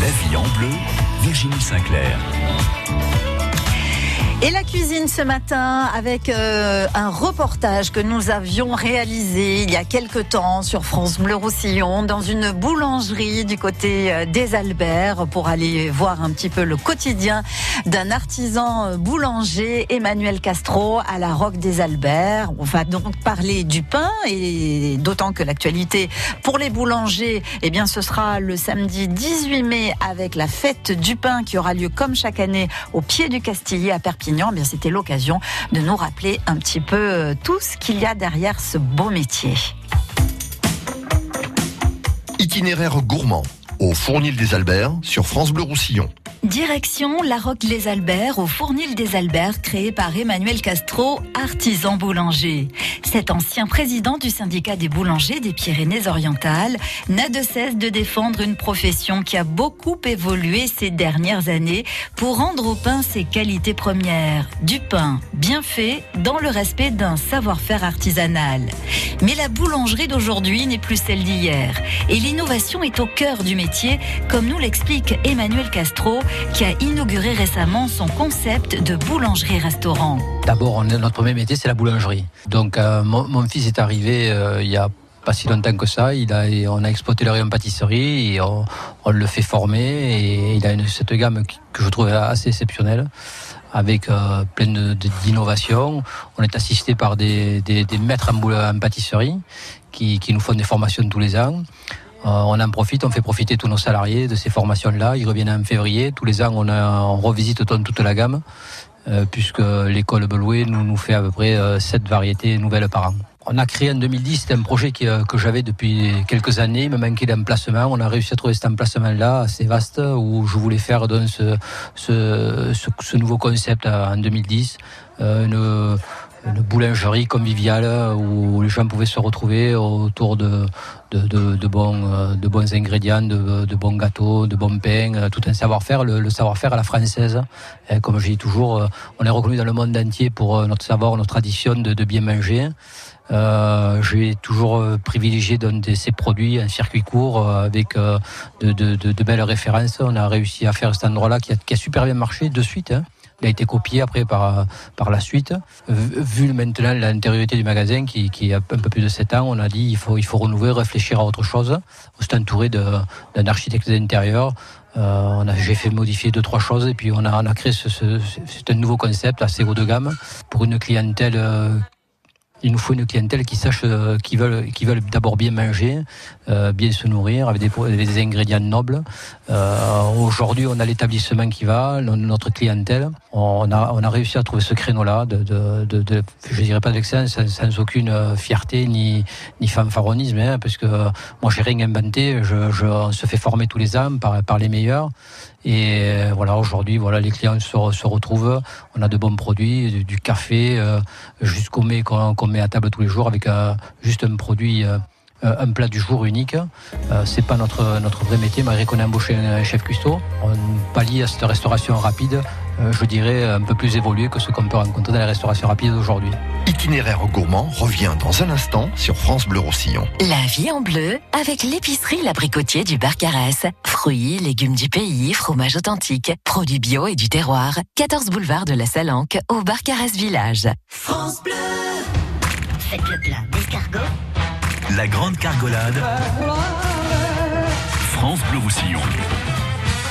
La vie en bleu, Virginie Sinclair. Et la cuisine ce matin avec euh, un reportage que nous avions réalisé il y a quelque temps sur France Bleu Roussillon dans une boulangerie du côté euh, des Alberts pour aller voir un petit peu le quotidien d'un artisan euh, boulanger Emmanuel Castro à la Roque des Alberts. On va donc parler du pain et d'autant que l'actualité pour les boulangers, eh bien ce sera le samedi 18 mai avec la fête du pain qui aura lieu comme chaque année au pied du Castillet à Perpignan. Eh c'était l'occasion de nous rappeler un petit peu euh, tout ce qu'il y a derrière ce beau métier. Itinéraire gourmand au Fournil des Alberts sur France Bleu Roussillon. Direction la Roque les Alberts au Fournil des Alberts créé par Emmanuel Castro, artisan boulanger. Cet ancien président du syndicat des boulangers des Pyrénées-Orientales n'a de cesse de défendre une profession qui a beaucoup évolué ces dernières années pour rendre au pain ses qualités premières. Du pain bien fait dans le respect d'un savoir-faire artisanal. Mais la boulangerie d'aujourd'hui n'est plus celle d'hier et l'innovation est au cœur du métier comme nous l'explique Emmanuel Castro qui a inauguré récemment son concept de boulangerie-restaurant. D'abord, notre premier métier, c'est la boulangerie. Donc, euh, mon, fils est arrivé euh, il y a pas si longtemps que ça. On a exploité le rayon pâtisserie et on, le fait former. Et il a une, cette gamme que je trouve assez exceptionnelle avec euh, plein d'innovations. On est assisté par des, maîtres en, pâtisserie qui, nous font des formations tous les ans. Euh, on en profite, on fait profiter tous nos salariés de ces formations-là. Ils reviennent en février. Tous les ans, on, on revisite toute la gamme, euh, puisque l'école Beloué nous, fait à peu près euh, sept variétés nouvelles par an. On a créé en 2010, c'était un projet que, j'avais depuis quelques années, il me manquait d'emplacement. On a réussi à trouver cet emplacement-là assez vaste où je voulais faire donc, ce, nouveau concept en 2010. Euh, une, une boulangerie conviviale où les gens pouvaient se retrouver autour de, de, bons, de bons ingrédients, de, bons gâteaux, de bons pains, tout un savoir-faire, le, savoir-faire à la française. Comme je dis toujours, on est reconnu dans le monde entier pour notre savoir, notre tradition de, bien manger. Euh, J'ai toujours privilégié de ces produits en circuit court avec de, belles références. On a réussi à faire cet endroit-là qui a, qui a super bien marché de suite. Hein. Il a été copié après par, par la suite. Vu maintenant l'intériorité du magasin qui, qui a un peu plus de 7 ans, on a dit il faut, il faut renouveler, réfléchir à autre chose. On s'est entouré d'un architecte d'intérieur. Euh, j'ai fait modifier deux trois choses et puis on a, on a créé ce, ce, un nouveau concept assez haut de gamme pour une clientèle euh, il nous faut une clientèle qui sache, euh, qui veulent, qui veulent d'abord bien manger, euh, bien se nourrir avec des, ingrédients nobles. Euh, Aujourd'hui, on a l'établissement qui va, notre clientèle. On a, on a réussi à trouver ce créneau-là, de, de, je dirais pas d'excellence, sans, sans, aucune fierté ni, ni fanfaronisme, hein, parce que moi j'ai rien inventé. On se fait former tous les ans par, les meilleurs. Et euh, voilà, aujourd'hui, voilà, les clients se, retrouvent. On a de bons produits, du, café euh, jusqu'au mets qu'on qu met à table tous les jours avec euh, juste un produit. Euh, un plat du jour unique. Euh, c'est pas notre, notre vrai métier, malgré qu'on a embauché un chef cuistot. On pallie à cette restauration rapide, euh, je dirais un peu plus évoluée que ce qu'on peut rencontrer dans les restaurations rapides d'aujourd'hui. Itinéraire gourmand revient dans un instant sur France Bleu Roussillon. La vie en bleu avec l'épicerie L'Abricotier du Barcarès. Fruits, légumes du pays, fromage authentique, produits bio et du terroir. 14 boulevard de la Salanque au Barcarès Village. France Bleu Faites le plat d'escargot la grande cargolade. France Bleu Roussillon.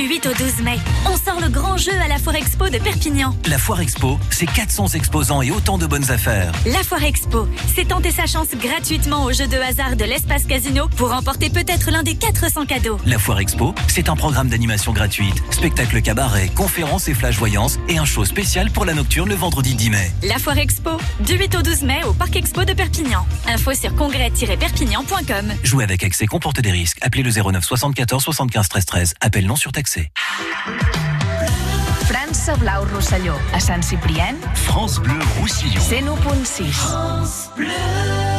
Du 8 au 12 mai, on sort le grand jeu à la Foire Expo de Perpignan. La Foire Expo, c'est 400 exposants et autant de bonnes affaires. La Foire Expo, c'est tenter sa chance gratuitement au jeu de hasard de l'espace casino pour remporter peut-être l'un des 400 cadeaux. La Foire Expo, c'est un programme d'animation gratuite, spectacle cabaret, conférences et flash voyance et un show spécial pour la nocturne le vendredi 10 mai. La Foire Expo, du 8 au 12 mai au Parc Expo de Perpignan. Info sur congrès-perpignan.com. Jouer avec excès comporte des risques. Appelez le 09 74 75 13 13. Appel non surtaxé. Casa Blau Rosselló, a Sant Ciprien. France Bleu Roussillon. 101.6. France Bleu.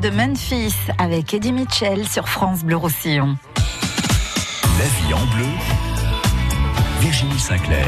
De Memphis avec Eddie Mitchell sur France Bleu Roussillon. La vie en bleu. Virginie Sinclair.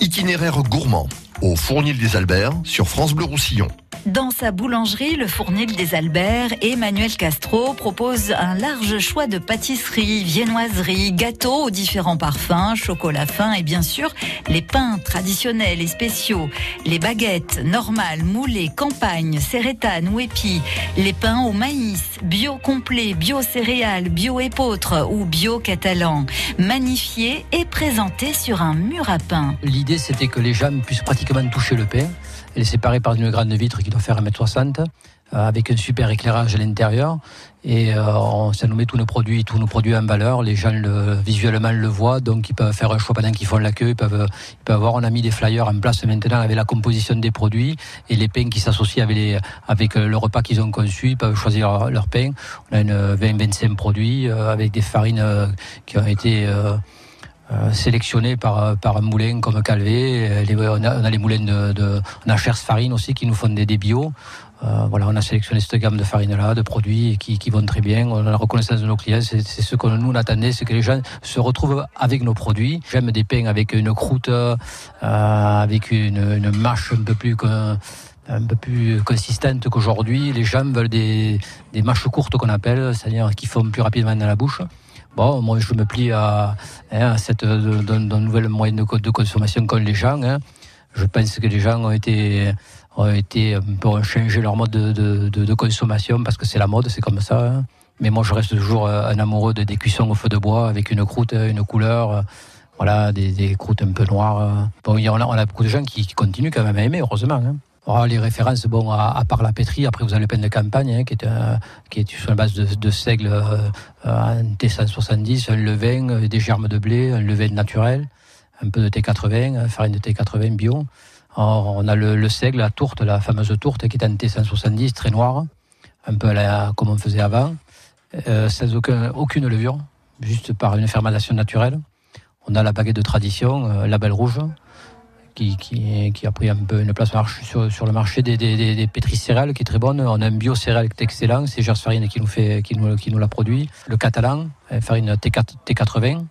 Itinéraire gourmand au Fournil des Alberts sur France Bleu Roussillon. Dans sa boulangerie, le Fournil des Alberts, Emmanuel Castro propose un large choix de pâtisseries, viennoiseries, gâteaux aux différents parfums, chocolat fin et bien sûr les pains traditionnels et spéciaux, les baguettes normales, moulées, campagne, sérétane ou épis, les pains au maïs, bio complet, bio céréales, bio épeautre ou bio catalan, magnifiés et présentés sur un mur à pain. L'idée, c'était que les gens puissent pratiquement toucher le pain. Elle est séparée par une grande vitre qui doit faire 1m60, euh, avec un super éclairage à l'intérieur. Et euh, ça nous met tous nos produits, tous nos produits en valeur. Les gens le, visuellement le voient, donc ils peuvent faire un choix pendant qu'ils font la queue. Ils peuvent, ils peuvent avoir. On a mis des flyers en place maintenant avec la composition des produits et les pains qui s'associent avec, les, avec euh, le repas qu'ils ont conçu. Ils peuvent choisir leur, pain. On a une 20-25 produits euh, avec des farines qui ont été euh, sélectionnés par, par un moulin comme Calvé. Euh, on, a, on les moulins de, on a Chers Farine aussi qui nous font des, des bio. Euh, voilà, on a sélectionné cette gamme de farines-là, de produits qui, qui vont très bien. On a la reconnaissance de nos clients. C'est ce que nous on attendait, c'est que les gens se retrouvent avec nos produits. J'aime des pains avec une croûte, euh, avec une, une mâche un peu plus un peu plus consistante qu'aujourd'hui. Les gens veulent des, des mâches courtes qu'on appelle, c'est-à-dire qui font plus rapidement dans la bouche. Bon, moi je me plie à, hein, cette de nouvelle moyenne de, de consommation qu'ont les gens. hein. Je pense que les gens ont été ont été ont changé leur mode de, consommation parce que c'est la mode, c'est comme ça. hein. Mais moi je reste toujours euh, un amoureux de, des cuissons au feu de bois avec une croûte, une couleur. euh, Voilà, des, croûtes un peu noires. euh. Bon, on a beaucoup de gens qui, continuent quand même à aimer, heureusement. Alors, les références, bon, à, part la pétrie, après vous avez le pain de campagne, hein, qui, est un- qui est sur la base de, seigle euh, un T170, un levain, euh, des germes de blé, un levain naturel, un peu de T80, euh, farine de T80 bio. On a le, le, seigle, la tourte, la fameuse tourte qui est en T170, très noire, un peu comme on faisait avant, euh, sans aucun, aucune levure, juste par une fermentation naturelle. On a la baguette de tradition, euh, la belle rouge, qui, qui, a pris un peu une place sur, sur le marché des, des, qui est très bonne. On a un bio céréales qui est excellent, c'est Gers Farine qui nous, fait, qui nous, qui nous l'a produit. Le catalan, farine T4, T80.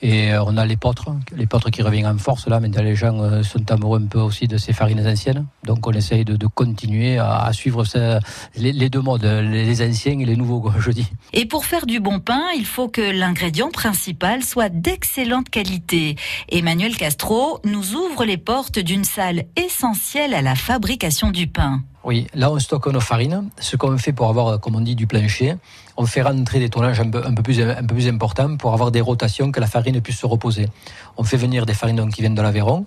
Et euh, on a l'épeautre, l'épeautre qui revient en force là. Maintenant, les gens euh, sont amoureux un peu aussi de ces farines anciennes. Donc, on essaye de, continuer à, suivre les, les, deux modes, les anciens et les nouveaux, je dis. Et pour faire du bon pain, il faut que l'ingrédient principal soit d'excellente qualité. Emmanuel Castro nous ouvre les portes d'une salle essentielle à la fabrication du pain. Oui, là on stocke nos farines. Ce qu'on fait pour avoir, comme on dit, du plancher, on fait rentrer des tonnages un peu, plus, importants pour avoir des rotations, que la farine puisse se reposer. On fait venir des farines qui viennent de l'Aveyron.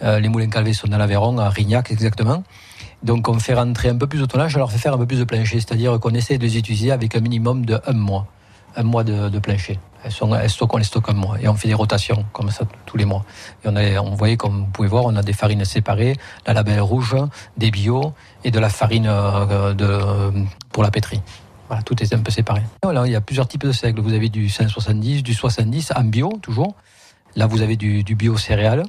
Euh, les moulins calvés sont dans l'Aveyron, à Rignac exactement. Donc on fait rentrer un peu plus de tonnage, on leur fait faire un peu plus de plancher, c'est-à-dire qu'on essaie de les utiliser avec un minimum de un mois, un mois de plancher. Elles, sont, elles stockent, on les stocke un mois et on fait des rotations comme ça tous les mois. Et on, voyait, comme vous pouvez voir, on a des farines séparées, la label rouge, des bio et de la farine de, pour la pétrie. Voilà, tout est un peu séparé. Voilà, il y a plusieurs types de seigle. Vous avez du 170, du 70 en bio toujours. Là, vous avez du, du bio céréales.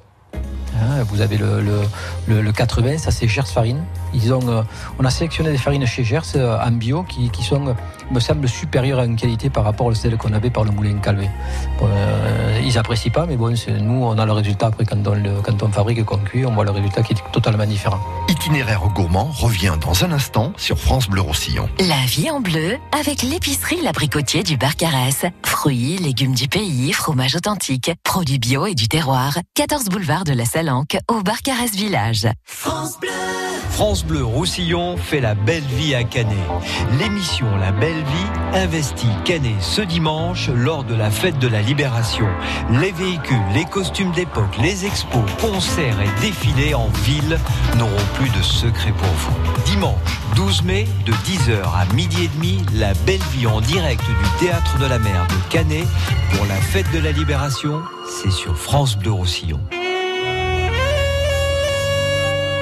Hein, vous avez le, le, le, le 80, ça c'est Gers Farine. Ils ont, euh, on a sélectionné des farines chez Gers euh, en bio qui, qui, sont, me semble, supérieures en qualité par rapport à celles qu'on avait par le moulin Calvé. Bon, euh, ils apprécient pas, mais bon, nous, on a le résultat après quand on, le, quand on fabrique et qu'on cuit, on voit le résultat qui est totalement différent. Itinéraire gourmand revient dans un instant sur France Bleu Roussillon. La vie en bleu avec l'épicerie L'Abricotier du Barcarès. Fruits, légumes du pays, fromage authentique, produits bio et du terroir. 14 boulevard de la Salanque au Barcarès Village. France Bleu. France Bleu Roussillon fait la belle vie à Canet. L'émission La Belle Vie investit Canet ce dimanche lors de la fête de la Libération. Les véhicules, les costumes d'époque, les expos, concerts et défilés en ville n'auront plus de secret pour vous. Dimanche 12 mai de 10h à midi et demi, La Belle Vie en direct du Théâtre de la Mer de Canet pour la fête de la Libération, c'est sur France Bleu Roussillon.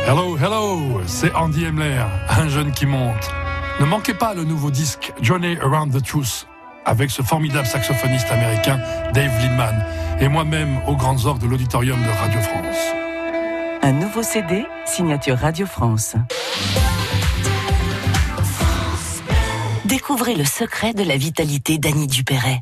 Hello, hello, c'est Andy Emler, un jeune qui monte. Ne manquez pas le nouveau disque Journey Around the Truth avec ce formidable saxophoniste américain Dave Lindman et moi-même aux grandes orgues de l'auditorium de Radio France. Un nouveau CD, signature Radio France. Découvrez le secret de la vitalité d'Annie Dupéret.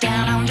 down on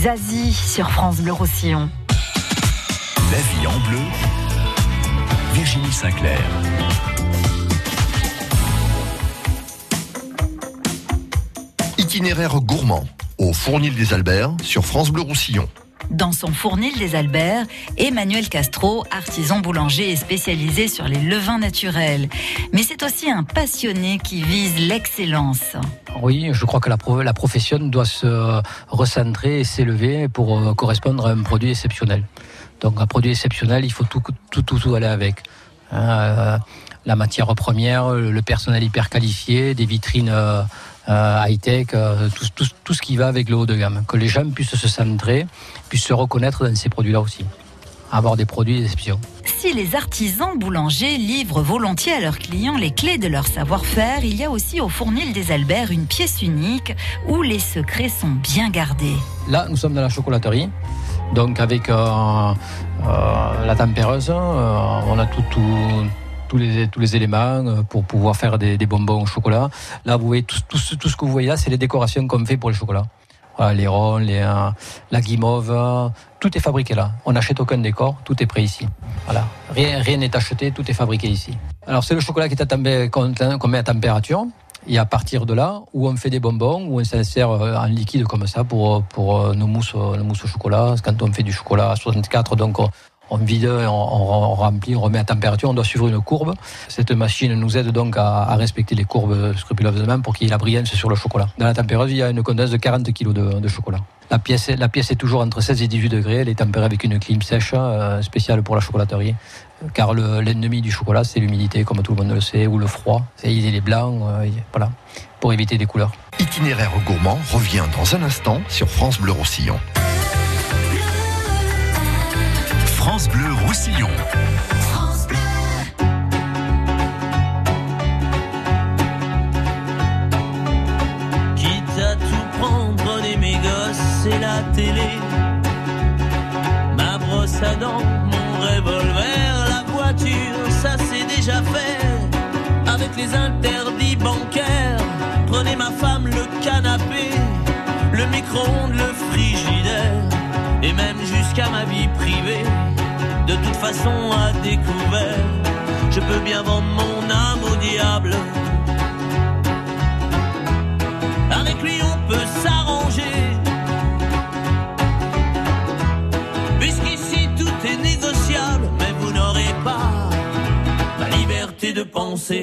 Zazie sur France Bleu Roussillon. La vie en bleu, Virginie Sinclair. Itinéraire gourmand au Fournil des Alberts sur France Bleu Roussillon. Dans son fournil des Alberts, Emmanuel Castro, artisan boulanger et spécialisé sur les levains naturels. Mais c'est aussi un passionné qui vise l'excellence. Oui, je crois que la, pro- profession doit se recentrer et s'élever pour euh, correspondre à un produit exceptionnel. Donc un produit exceptionnel, il faut tout, tout, tout, tout aller avec. Euh, la matière première, le personnel hyper qualifié, des vitrines euh, euh, high-tech, euh, tout, tout, tout ce qui va avec le haut de gamme. Que les gens puissent se centrer, puissent se reconnaître dans ces produits-là aussi. Avoir des produits d'exception. Si les artisans boulangers livrent volontiers à leurs clients les clés de leur savoir-faire, il y a aussi au fournil des Alberts une pièce unique où les secrets sont bien gardés. Là, nous sommes dans la chocolaterie. Donc avec euh, euh, la tempéreuse, euh, on a tout, tout- tous, les, tous les éléments euh, pour pouvoir faire des, bonbons au chocolat. Là, vous voyez tout, tout tout ce que vous voyez là, c'est les décorations qu'on fait pour les chocolats. Voilà, les ronds, euh, la guimauve, euh, tout est fabriqué là. On n'achète aucun décor, tout est prêt ici. Voilà, rien n'est acheté, tout est fabriqué ici. Alors c'est le chocolat qui est qu'on met à température. Et à partir de là, où on fait des bonbons, où on s'insère en liquide comme ça pour, pour nos mousses, nos mousses au chocolat. Quand on fait du chocolat à 64, donc on, vide, on, remplit, on remet à température, on doit suivre une courbe. Cette machine nous aide donc à, respecter les courbes scrupuleusement pour qu'il y ait la brillance sur le chocolat. Dans la température, il y a une condense de 40 kg de, chocolat. La pièce, est- toujours entre 16 et 18 degrés. Elle est tempérée avec une clim sèche euh, spéciale pour la chocolaterie. Car le- l'ennemi du chocolat, c'est l'humidité, comme tout le monde le sait, ou le froid. C'est- Il est blanc, euh, pour éviter des couleurs. Itinéraire gourmand revient dans un instant sur France Bleu Roussillon. France Bleu Roussillon. Quitte à tout prendre, prenez mes gosses et la télé. Ma brosse à dents, mon revolver, la voiture, ça c'est déjà fait. Avec les interdits bancaires, prenez ma femme, le canapé, le micro-ondes, le frigidaire, et même jusqu'à ma vie privée. De toute façon, à découvert, je peux bien vendre mon âme au diable. Avec lui on peut s'arranger. Puisqu'ici tout est négociable, mais vous n'aurez pas la liberté de penser.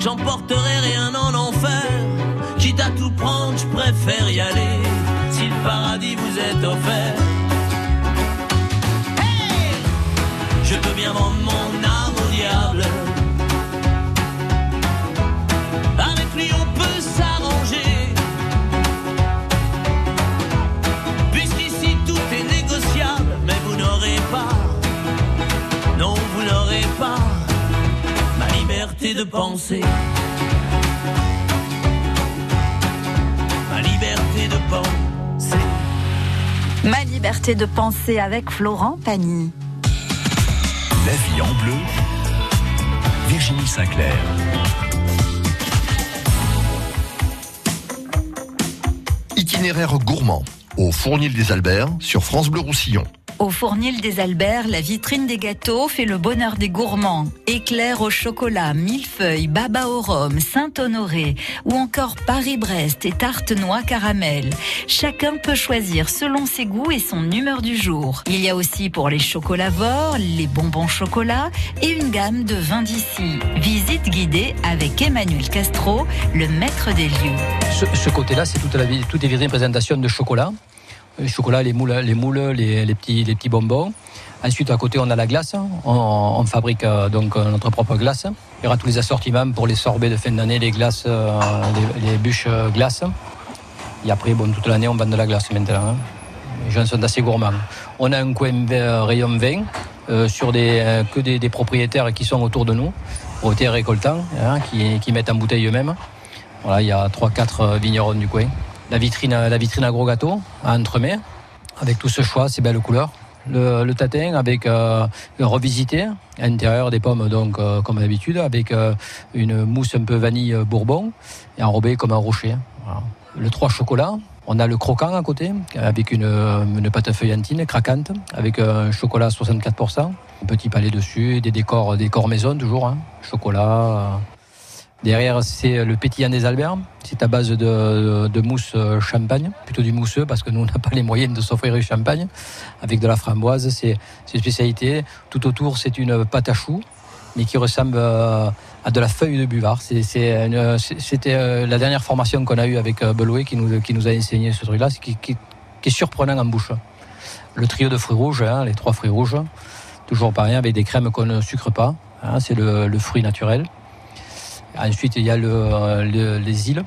j'emporterai penser. Ma liberté de penser. Ma liberté de penser avec Florent Pagny. La vie en bleu. Virginie Sinclair. Itinéraire gourmand au Fournil des Alberts sur France Bleu Roussillon. Au Fournil des Alberts, la vitrine des gâteaux fait le bonheur des gourmands. Éclairs au chocolat, millefeuille, baba au rhum, Saint-Honoré ou encore Paris-Brest et tarte noix caramel. Chacun peut choisir selon ses goûts et son humeur du jour. Il y a aussi pour les chocolavores, les bonbons chocolat et une gamme de vins d'ici. Visite guidée avec Emmanuel Castro, le maître des lieux. Ce, côté-là, c'est toute la vitrines présentation de chocolat. Chocolat, les moules, les, petits, bonbons. Ensuite, à côté, on a la glace. On, fabrique euh, donc euh, notre propre glace. Il y aura tous les assortiments pour les sorbets de fin d'année, les glaces, euh, les, bûches glaces. Et après, toute l'année, on vend de la glace maintenant. hein. Les gens sont assez gourmands. On a un coin rayon vin sur des, que des, propriétaires qui sont autour de nous, propriétaires récoltants, hein, qui, qui mettent en bouteille eux-mêmes. Voilà, il y a 3-4 vignerons du coin. La vitrine, la vitrine à gros gâteaux, à entremets, avec tout ce choix, ces belles couleurs. Le, tatin avec euh, revisité, à l'intérieur des pommes, donc euh, comme d'habitude, avec euh, une mousse un peu vanille bourbon et enrobé comme un rocher. Le 3 chocolat, on a le croquant à côté, avec une, pâte feuillantine craquante, avec un chocolat à 64%, un petit palais dessus, des décors, décors maison toujours, hein. chocolat. Euh, Derrière, c'est le pétillant des Alberts. C'est à base de, mousse euh, champagne, plutôt du mousseux, parce que nous, on n'a pas les moyens de s'offrir du champagne. Avec de la framboise, c'est une spécialité. Tout autour, c'est une pâte à choux, mais qui ressemble euh, à de la feuille de buvard. C'était euh, la dernière formation qu'on a eue avec euh, Belouet qui nous, a enseigné ce truc-là, qui, est surprenant en bouche. Le trio de fruits rouges, hein, les trois fruits rouges, toujours pareil, avec des crèmes qu'on ne sucre pas. hein, c'est le fruit naturel. Ensuite, il y a euh, le- les îles.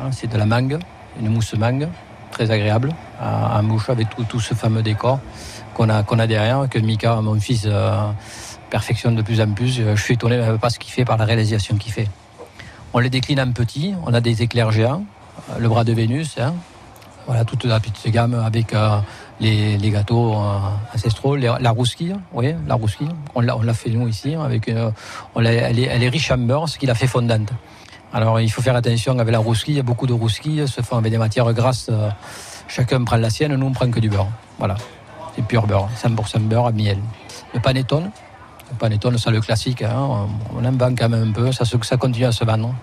Hein, C'est de la mangue, une mousse mangue, très agréable, en bouche avec tout, ce fameux décor qu'on a, derrière, que Mika, mon fils, euh, perfectionne de plus en plus. Je suis étonné pas ce qu'il fait par la réalisation qu'il fait. On les décline en petits, on a des éclairs géants, le bras de Vénus, hein. toute la petite gamme avec euh, les, gâteaux euh, ancestraux, la rousquille, oui, la rousquille, on l'a, fait nous ici, avec, euh, elle, est, elle est riche en beurre, ce qui la fait fondante. Alors il faut faire attention avec la rousquille, beaucoup de rousquilles se font avec des matières grasses, euh, chacun prend la sienne, nous on prend que du beurre. Voilà, c'est pur beurre, 100% beurre à miel. Le panettone, panettone, c'est le classique, hein, on, en vend quand même un peu, ça, continue à se vendre.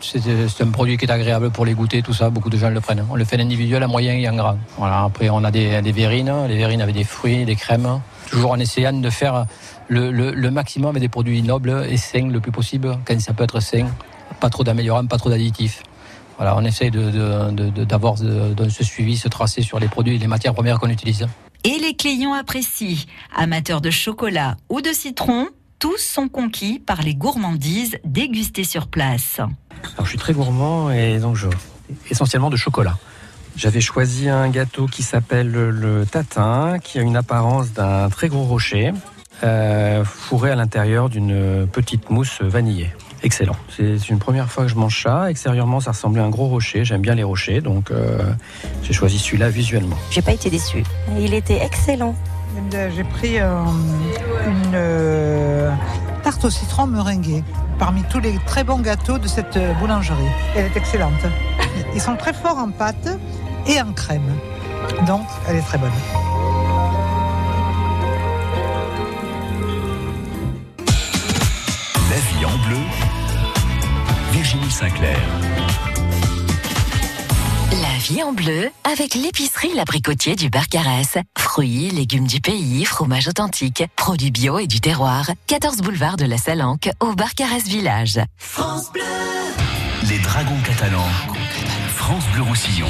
C'est- un produit qui est agréable pour les goûter, tout ça, beaucoup de gens le prennent. On le fait en individuel, en moyen et en grand. Voilà, après on a des, des verrines, les verrines avec des fruits, des crèmes, toujours en essayant de faire le, maximum avec des produits nobles et sains le plus possible, quand ça peut être sain, pas trop d'améliorants, pas trop d'additifs. Voilà, on essaye d'avoir de ce suivi, ce tracé sur les produits et les matières premières qu'on utilise. Et les clients apprécient. Amateurs de chocolat ou de citron, tous sont conquis par les gourmandises dégustées sur place. Alors, je suis très gourmand et donc essentiellement de chocolat. J'avais choisi un gâteau qui s'appelle le tatin, qui a une apparence d'un très gros rocher, euh, fourré à l'intérieur d'une petite mousse vanillée. Excellent. C'est une première fois que je mange ça. Extérieurement, ça ressemblait à un gros rocher. J'aime bien les rochers, donc euh, j'ai choisi celui-là visuellement. J'ai pas été déçue. Il était excellent. J'ai pris euh, une euh, tarte au citron meringuée parmi tous les très bons gâteaux de cette boulangerie. Elle est excellente. Ils sont très forts en pâte et en crème. Donc, elle est très bonne. En bleu. Virginie Sinclair. La vie en bleu avec l'épicerie L'Abricotier du Barcarès. Fruits, légumes du pays, fromage authentique, produits bio et du terroir. 14 boulevard de la Salanque au Barcarès Village. France Bleu. Les dragons catalans. France Bleu Roussillon.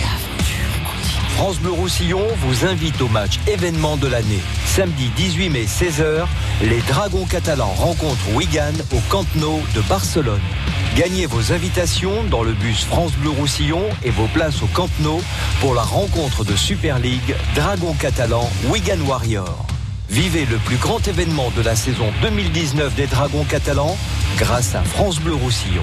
France Bleu Roussillon vous invite au match événement de l'année. Samedi 18 mai 16h, les Dragons catalans rencontrent Wigan au Camp de Barcelone. Gagnez vos invitations dans le bus France Bleu Roussillon et vos places au Camp pour la rencontre de Super League Dragons catalans Wigan Warrior. Vivez le plus grand événement de la saison 2019 des Dragons catalans grâce à France Bleu Roussillon.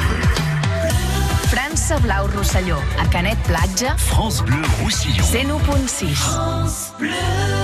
França Blau Rosselló, a Canet Platja, France Bleu Roussillon. 101.6. France Bleu.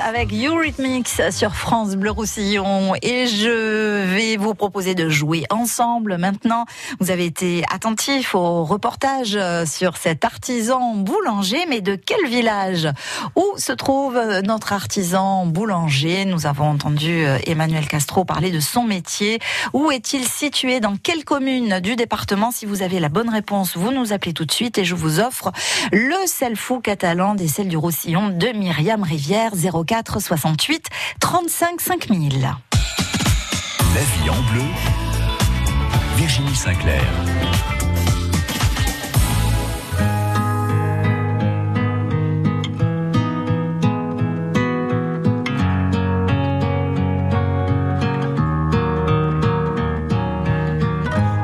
Avec Eurythmics sur France Bleu Roussillon. Et je vais vous proposer de jouer ensemble maintenant. Vous avez été attentif au reportage sur cet artisan boulanger, mais de quel village? Où se trouve notre artisan boulanger? Nous avons entendu Emmanuel Castro parler de son métier. Où est-il situé? Dans quelle commune du département? Si vous avez la bonne réponse, vous nous appelez tout de suite et je vous offre le sel fou catalan des sels du Roussillon de Myriam Rivière 04 68 35 5000. La vie en bleu, Virginie Sinclair.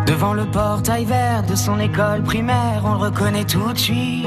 Devant le portail vert de son école primaire, on le reconnaît tout de suite.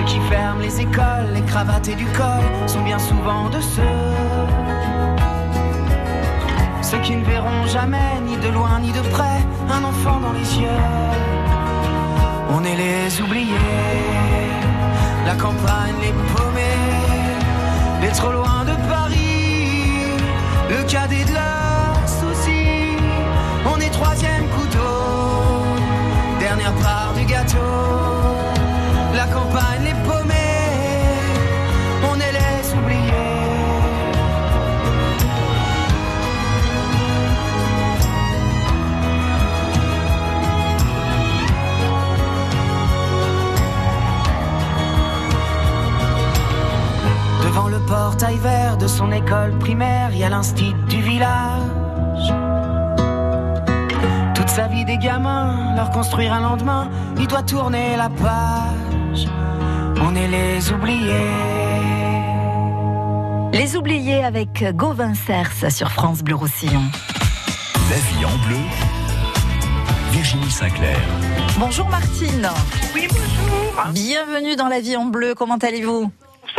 Ceux qui ferment les écoles, les cravates et du col sont bien souvent de ceux. Ceux qui ne verront jamais, ni de loin ni de près, un enfant dans les yeux. On est les oubliés, la campagne les paumés, les trop loin de Paris, le cadet de leurs de son école primaire, il y a l'instit du village. Toute sa vie des gamins, leur construire un lendemain, il doit tourner la page. On est les oubliés. Les oubliés avec Gauvin Cers sur France Bleu Roussillon. La vie en bleu, Virginie Sinclair. Bonjour Martine. Oui, bonjour. Bienvenue dans La vie en bleu, comment allez-vous?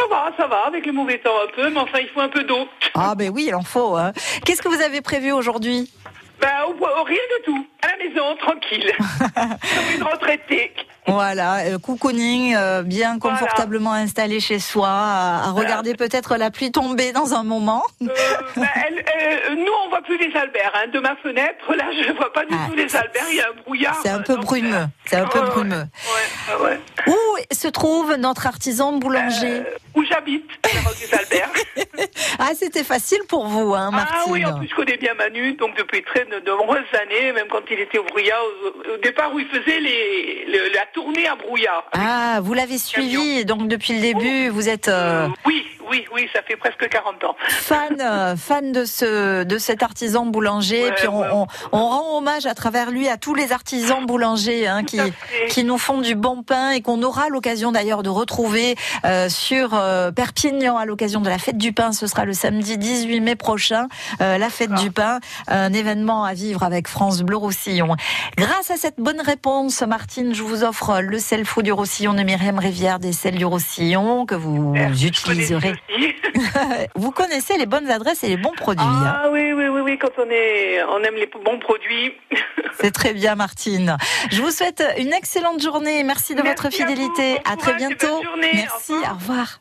Ça va, ça va, avec le mauvais temps un peu, mais enfin, il faut un peu d'eau. Ah ben oui, il en faut. hein. Qu'est-ce que vous avez prévu aujourd'hui? Ben, au- au- rien de tout. À la maison, tranquille. Comme une retraitée. Voilà, euh, cocooning, euh, bien confortablement installé chez soi, à, à regarder peut-être la pluie tomber dans un moment. Ben, elle- euh, nous, on voit plus les Alberts. hein. De ma fenêtre, là, je ne vois pas du tout les Alberts. Il y a un brouillard. C'est un peu brumeux. C'est un peu brumeux. Ouais, Ah ouais. Où se trouve notre artisan boulanger Où j'habite, des Albert. Ah, c'était facile pour vous, hein, Martine. Ah oui, en plus je connais bien Manu, donc depuis très de nombreuses années, même quand il était au Brouillard, au, au départ où il faisait les, la tournée à Brouillard. Ah, vous l'avez suivi, donc depuis le début, vous êtes euh, Oui, oui, oui, ça fait presque 40 ans. fan, euh, fan de ce, de cet artisan boulanger. Ouais, puis on, ouais. on- on rend hommage à travers lui à tous les artisans boulangers hein, qui, qui nous font du bon pain et qu'on aura l'occasion d'ailleurs de retrouver euh, sur euh, Perpignan à l'occasion de la fête du pain. Ce sera le samedi 18 mai prochain, euh, la fête du pain, un événement à vivre avec France Bleu Roussillon. Grâce à cette bonne réponse, Martine, je vous offre le sel fou du Roussillon de Myriam Rivière des sels du Roussillon que vous utiliserez. vous connaissez les bonnes adresses et les bons produits. hein. Ah oui, oui, oui, oui, quand on est, on aime les bons produits. C'est très bien, Martine. Je vous souhaite une excellente journée. Merci de votre fidélité. À, très bientôt. Au Merci. Au revoir.